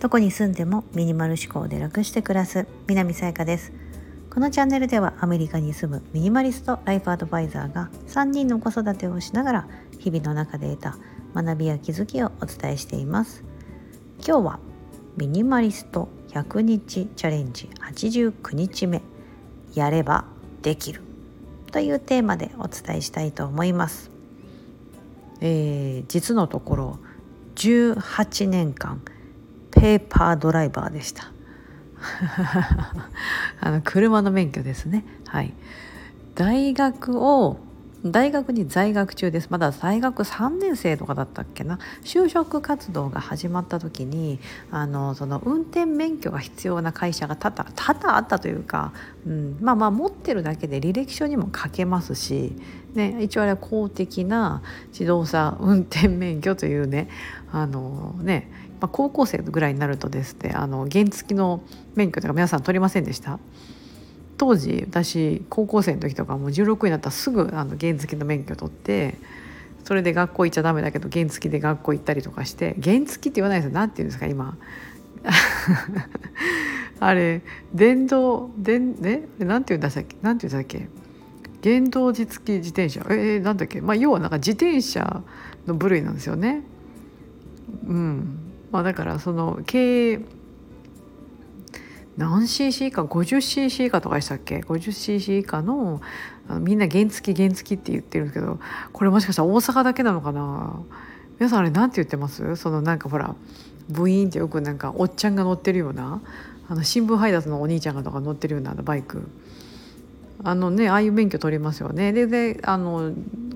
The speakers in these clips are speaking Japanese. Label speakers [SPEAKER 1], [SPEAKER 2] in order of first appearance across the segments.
[SPEAKER 1] どこに住んでもミニマル思考で楽して暮らす南さやかです。このチャンネルではアメリカに住むミニマリストライフアドバイザーが3人の子育てをしながら日々の中で得た学びや気づきをお伝えしています。今日はミニマリスト100日チャレンジ89日目。やればできる。というテーマでお伝えしたいと思います、えー、実のところ18年間ペーパードライバーでした。あの車の免許ですね。はい。大学を大学に在学中です。まだ大学3年生とかだったっけな。就職活動が始まった時にあのその運転免許が必要な会社が多々多々あったというか、うん、まあまあ持ってるだけで履歴書にも書けますし、ね、一応あれは公的な自動車運転免許というねあのね、ま、高校生ぐらいになるとですねあの原付の免許とか皆さん取りませんでした？当時私高校生の時とかもう16になったらすぐあの原付の免許取ってそれで学校行っちゃダメだけど原付で学校行ったりとかして原付って言わないですよ。何て言うんですか今。あれ電動電ねなんて言うんだっけ？なんて言うんだっけ？原動自付き自転車？えー、なんだっけ？まあ要はなんか自転車の部類なんですよね。うん。まあだからその経営何 cc 以下？50cc 以下とかでしたっけ？50cc 以下のみんな原付原付って言ってるんですけどこれもしかしたら大阪だけなのかな？皆さんあれ何て言ってます？そのなんかほらブイーンってよくなんかおっちゃんが乗ってるようなあの新聞配達のお兄ちゃんがとか乗ってるようなバイク。あのねああいう免許取りますよね。でであの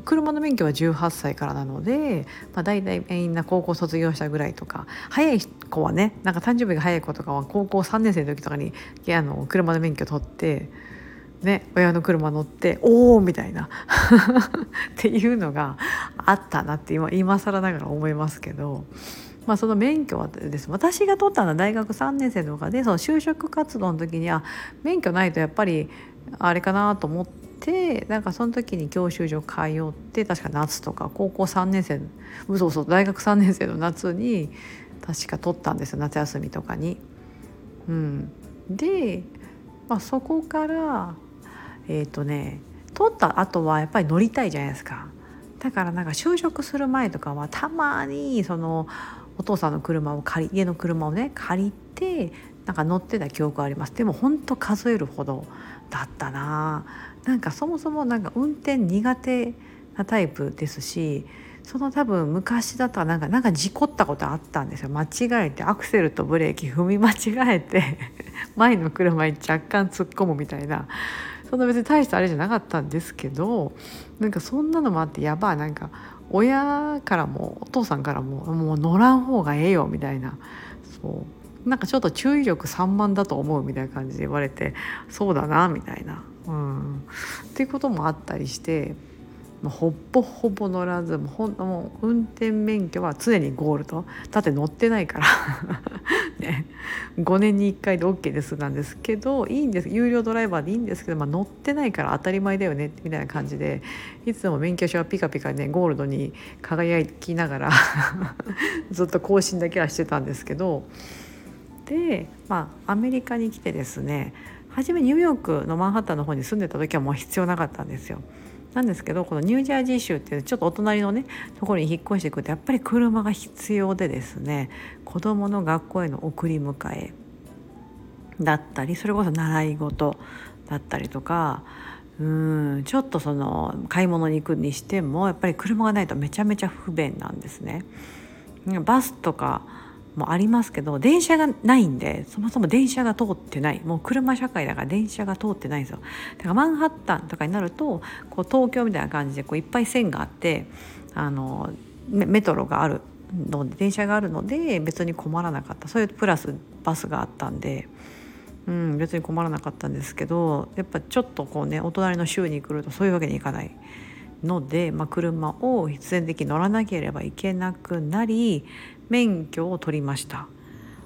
[SPEAKER 1] 車の免許は18歳からなので、まあ、大体みんな高校卒業したぐらいとか早い子はねなんか誕生日が早い子とかは高校3年生の時とかにあの車の免許取って。ね、親の車乗って「おお!」みたいな っていうのがあったなって今今更ながら思いますけど、まあ、その免許はです私が取ったのは大学3年生とかでその就職活動の時には免許ないとやっぱりあれかなと思ってなんかその時に教習所通って確か夏とか高校3年生嘘嘘大学3年生の夏に確か取ったんですよ夏休みとかに。うん、で、まあ、そこからえっ、ー、とね取った後はやっぱり乗りたいじゃないですか。だからなんか就職する前とかはたまにそのお父さんの車を借り家の車をね借りてなんか乗ってた記憶あります。でも本当数えるほどだったな。なんかそもそもなんか運転苦手なタイプですしその多分昔だったらなんかなんか事故ったことあったんですよ。間違えてアクセルとブレーキ踏み間違えて 前の車に若干突っ込むみたいな。そんな別に大したあれじゃなかったんですけどなんかそんなのもあってやばい。なんか親からもお父さんからももう乗らん方がええよみたいな。そう。なんかちょっと注意力散漫だと思うみたいな感じで言われてそうだなみたいな。うん、っていうこともあったりしてもうほぼほぼ乗らずもうほんもう運転免許は常にゴールドだって乗ってないから ね、5年に1回で OK ですなんですけどいいんです有料ドライバーでいいんですけど、まあ、乗ってないから当たり前だよねみたいな感じでいつも免許証はピカピカねゴールドに輝きながら ずっと更新だけはしてたんですけど。で、まあ、アメリカに来てですね初めニューヨークのマンハッタンの方に住んでた時はもう必要なかったんですよ。なんですけどこのニュージャージー州っていうちょっとお隣のねところに引っ越していくとやっぱり車が必要でですね子どもの学校への送り迎えだったりそれこそ習い事だったりとかうんちょっとその買い物に行くにしてもやっぱり車がないとめちゃめちゃ不便なんですね。バスとかもありますけど電車がないんでそもそも電車が通ってないもう車社会だから電車が通ってないんですよだからマンハッタンとかになるとこう東京みたいな感じでこういっぱい線があってあのメトロがあるので電車があるので別に困らなかったそういうプラスバスがあったんで。うん、別に困らなかったんですけどやっぱちょっとこうねお隣の州に来るとそういうわけにいかないので、まあ、車を必然的に乗らなければいけなくなり免許を取りました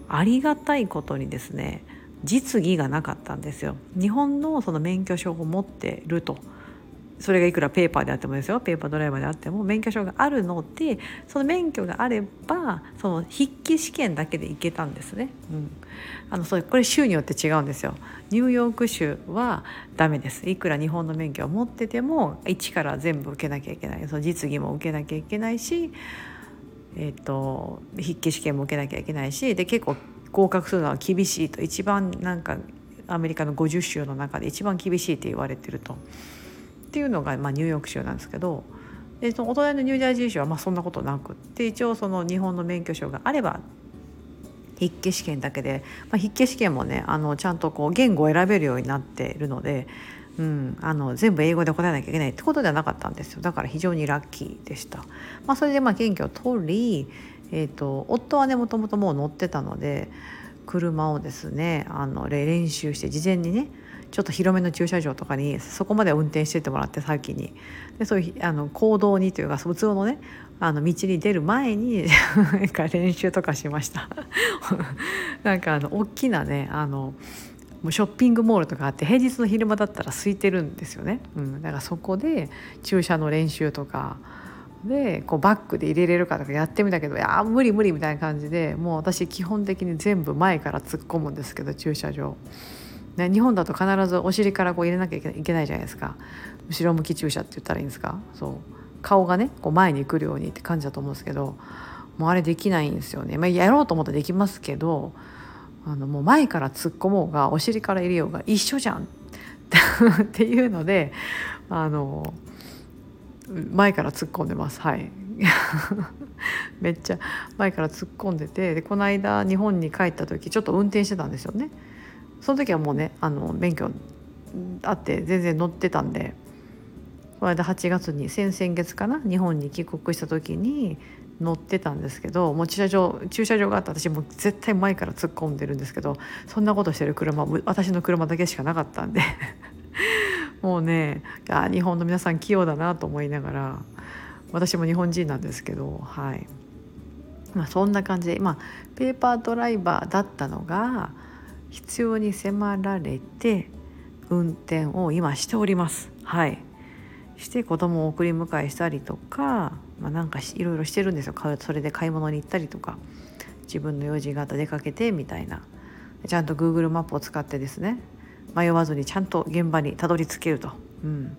[SPEAKER 1] ありがたいことにですね実技がなかったんですよ日本のその免許証を持ってるとそれがいくらペーパーであってもですよペーパードライバーであっても免許証があるのでその免許があればその筆記試験だけで行けたんですね。うん、あのそれこれ州によって違うんですよ。ニューヨーク州はダメです。いくら日本の免許を持ってても一から全部受けなきゃいけないその実技も受けなきゃいけないし、えーと、筆記試験も受けなきゃいけないしで結構合格するのは厳しいと一番なんかアメリカの50州の中で一番厳しいって言われてると。っていうのが、まあ、ニューヨーク州なんですけどでそのお隣のニュージャージー州はまあそんなことなくって一応その日本の免許証があれば筆記試験だけで、まあ、筆記試験もねあのちゃんとこう言語を選べるようになっているので、うん、あの全部英語で答えなきゃいけないってことではなかったんですよ。だから非常にラッキーでした。まあ、それでまあ免許を取り、えーと、夫はねもともともう乗ってたので車をですねあの練習して事前にねちょっと広めの駐車場とかにそこまで運転してってもらって先に。でそういうあの行動にというか普通のねあの道に出る前に なんか練習とかしました。なんかあの大きなねあのもうショッピングモールとかあって平日の昼間だったら空いてるんですよね、うん、だからそこで駐車の練習とかでこうバックで入れれるかとかやってみたけどいや無理無理みたいな感じでもう私基本的に全部前から突っ込むんですけど駐車場。ね、日本だと必ずお尻からこう入れなきゃいけないじゃないですか。後ろ向き駐車って言ったらいいんですか？そう。顔がねこう前に来るようにって感じだと思うんですけどもうあれできないんですよね、まあ、やろうと思ったらできますけどあのもう前から突っ込もうがお尻から入れようが一緒じゃん。っていうのであの前から突っ込んでます。はい。めっちゃ前から突っ込んでてでこの間日本に帰った時ちょっと運転してたんですよね。その時はもうねあの免許あって全然乗ってたんでこの間8月に先々月かな日本に帰国した時に乗ってたんですけどもう駐車場駐車場があって私も絶対前から突っ込んでるんですけどそんなことしてる車私の車だけしかなかったんで。もうねあ日本の皆さん器用だなと思いながら私も日本人なんですけどはい。まあそんな感じでまあペーパードライバーだったのが必要に迫られて運転を今しております。はい。して子供を送り迎えしたりとか、まあ、なんかいろいろしてるんですよ。それで買い物に行ったりとか。自分の用事があった出かけてみたいな。ちゃんと Google マップを使ってですね。迷わずにちゃんと現場にたどり着けると、うん、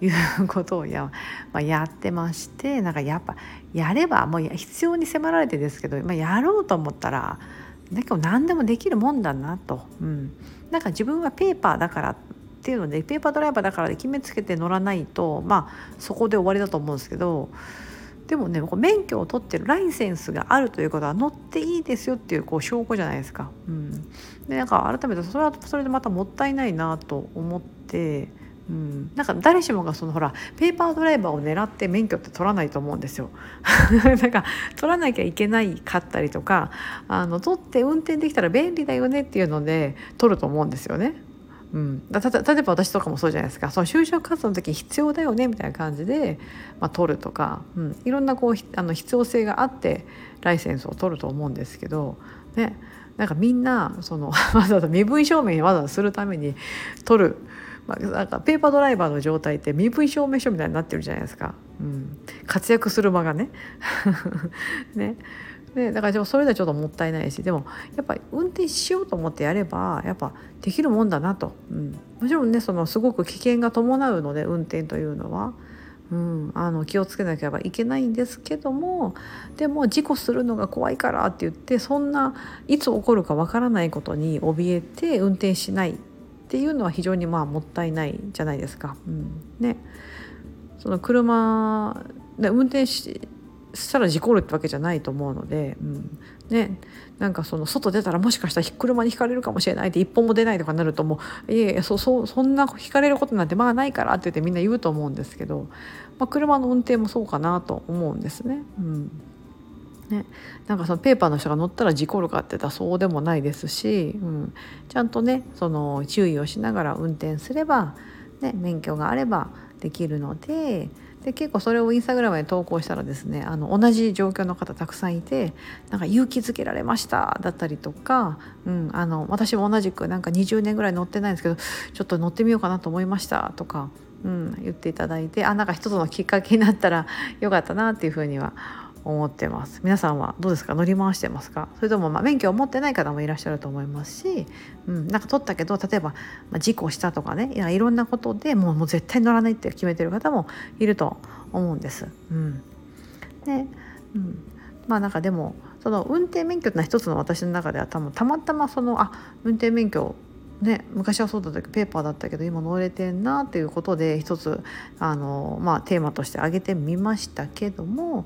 [SPEAKER 1] いうことをや,、まあ、やってましてなんかやっぱやればもう必要に迫られてですけど、まあ、やろうと思ったらだけど何でもできるもんだなと、うん、なんか自分はペーパーだからっていうのでペーパードライバーだからで決めつけて乗らないとまあそこで終わりだと思うんですけどでもね免許を取ってるライセンスがあるということは乗っていいですよっていうこう証拠じゃないですか。うん、でなんか改めてそれはそれでまたもったいないなと思って。うん、なんか誰しもがそのほらペーパードライバーを狙って免許って取らないと思うんですよ。なんか取らなきゃいけないかったりとかあの取って運転できたら便利だよねっていうので取ると思うんですよね。うん、例えば私とかもそうじゃないですか。その就職活動の時必要だよねみたいな感じで、まあ、取るとか、うん、いろんなこうあの必要性があってライセンスを取ると思うんですけどね。なんかみんなその わざわざ身分証明わざわざするために取る。まあ、なんかペーパードライバーの状態って身分証明書みたいになってるじゃないですか、うん、活躍する場がね。ね。でだからでもそれではちょっともったいないしでもやっぱり運転しようと思ってやればやっぱできるもんだなと、うん、もちろんねそのすごく危険が伴うので運転というのは。うん、あの気をつけなければいけないんですけどもでも事故するのが怖いからって言ってそんないつ起こるかわからないことに怯えて運転しないっていうのは非常にまあもったいないじゃないですか。うん、ね。その車で運転ししたら事故るってわけじゃないと思うので、うん、ね。なんかその外出たらもしかしたら車にひかれるかもしれないって一本も出ないとかなるともういやいやそそそんなひかれることなんてまあないからって言ってみんな言うと思うんですけど、まあ、車の運転もそうかなと思うんですね。うん。ね、なんかそのペーパーの人が乗ったら事故るかって言ったらそうでもないですし、うん、ちゃんとねその注意をしながら運転すれば、ね、免許があればできるのでで結構それをインスタグラムで投稿したらですねあの同じ状況の方たくさんいてなんか勇気づけられましただったりとか、うん、あの私も同じくなんか20年ぐらい乗ってないんですけどちょっと乗ってみようかなと思いましたとか、うん、言っていただいてあなんか一つのきっかけになったらよかったなっていうふうには思ってます。皆さんはどうですか？乗り回してますか？それともまあ免許を持ってない方もいらっしゃると思いますし、うん、なんか取ったけど例えば、事故したとかねいやいろんなことでもうもう絶対乗らないって決めてる方もいると思うんです。うん、で、うん、まあなんかでもその運転免許ってのは一つの私の中では多分たまたまそのあ運転免許ね、昔はそうだったけどペーパーだったけど今乗れてんなっていうことで一つあの、まあ、テーマとして挙げてみましたけども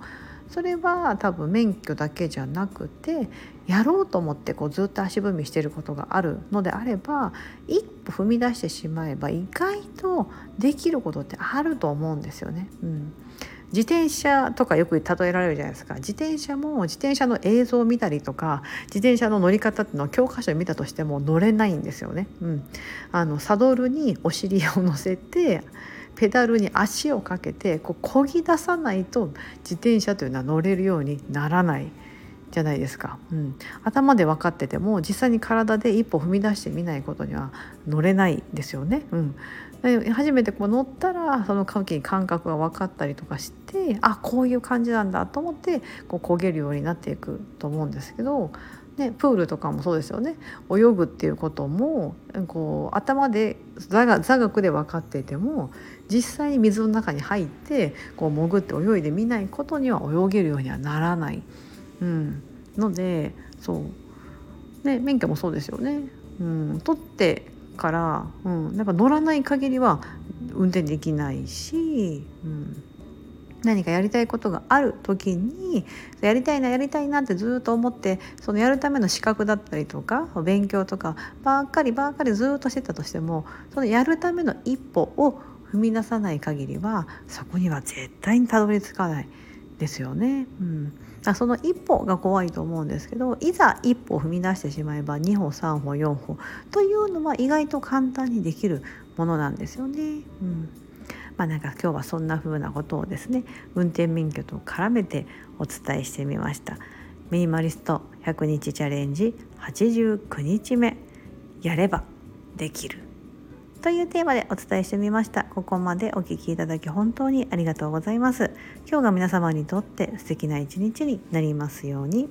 [SPEAKER 1] それは多分免許だけじゃなくてやろうと思ってこうずっと足踏みしてることがあるのであれば一歩踏み出してしまえば意外とできることってあると思うんですよね。うん自転車とかよく例えられるじゃないですか自転車も自転車の映像を見たりとか自転車の乗り方っていうのを教科書で見たとしても乗れないんですよね。うん、あのサドルにお尻を乗せてペダルに足をかけてこう漕ぎ出さないと自転車というのは乗れるようにならないじゃないですか、うん、頭で分かってても実際に体で一歩踏み出してみないことには乗れないですよね。うん、で初めてこう乗ったらその時に感覚が分かったりとかしてあこういう感じなんだと思ってこう焦げるようになっていくと思うんですけどね、プールとかもそうですよね。泳ぐっていうこともこう頭で座学で分かっていても実際に水の中に入ってこう潜って泳いでみないことには泳げるようにはならない、うん、のでそう、ね、免許もそうですよね。うん、取ってから、うん、なんか乗らない限りは運転できないし、うん。何かやりたいことがある時にやりたいなやりたいなってずっと思ってそのやるための資格だったりとか勉強とかばっかりばっかりずっとしてたとしてもそのやるための一歩を踏み出さない限りはそこには絶対にたどり着かないですよね。うん、その一歩が怖いと思うんですけどいざ一歩踏み出してしまえば2歩3歩4歩というのは意外と簡単にできるものなんですよね。うんまあ、なんか今日はそんな風なことをですね運転免許と絡めてお伝えしてみました。ミニマリスト100日チャレンジ89日目。やればできる。というテーマでお伝えしてみました。ここまでお聴きいただき本当にありがとうございます。今日が皆様にとって素敵な一日になりますように。